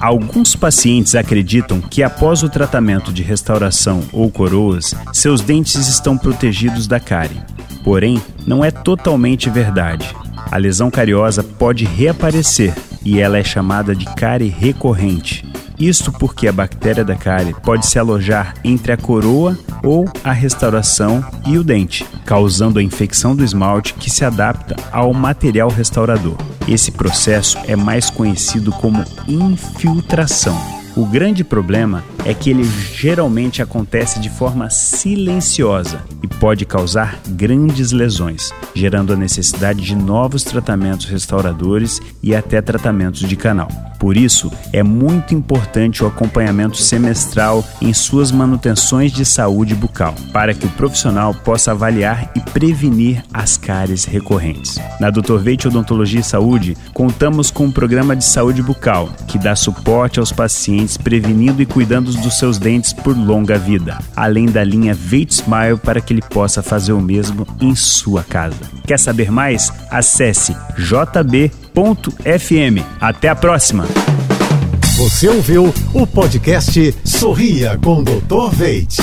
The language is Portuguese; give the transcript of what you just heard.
Alguns pacientes acreditam que após o tratamento de restauração ou coroas, seus dentes estão protegidos da cárie. Porém, não é totalmente verdade. A lesão cariosa pode reaparecer e ela é chamada de cárie recorrente. Isto porque a bactéria da cárie pode se alojar entre a coroa ou a restauração e o dente, causando a infecção do esmalte que se adapta ao material restaurador. Esse processo é mais conhecido como infiltração. O grande problema é que ele geralmente acontece de forma silenciosa e pode causar grandes lesões, gerando a necessidade de novos tratamentos restauradores e até tratamentos de canal. Por isso, é muito importante o acompanhamento semestral em suas manutenções de saúde bucal, para que o profissional possa avaliar e prevenir as cáries recorrentes. Na Dr. Veite Odontologia e Saúde, contamos com um programa de saúde bucal que dá suporte aos pacientes prevenindo e cuidando dos seus dentes por longa vida, além da linha Veite Smile para que ele possa fazer o mesmo em sua casa. Quer saber mais? Acesse jb FM. Até a próxima! Você ouviu o podcast Sorria com Dr. Veit.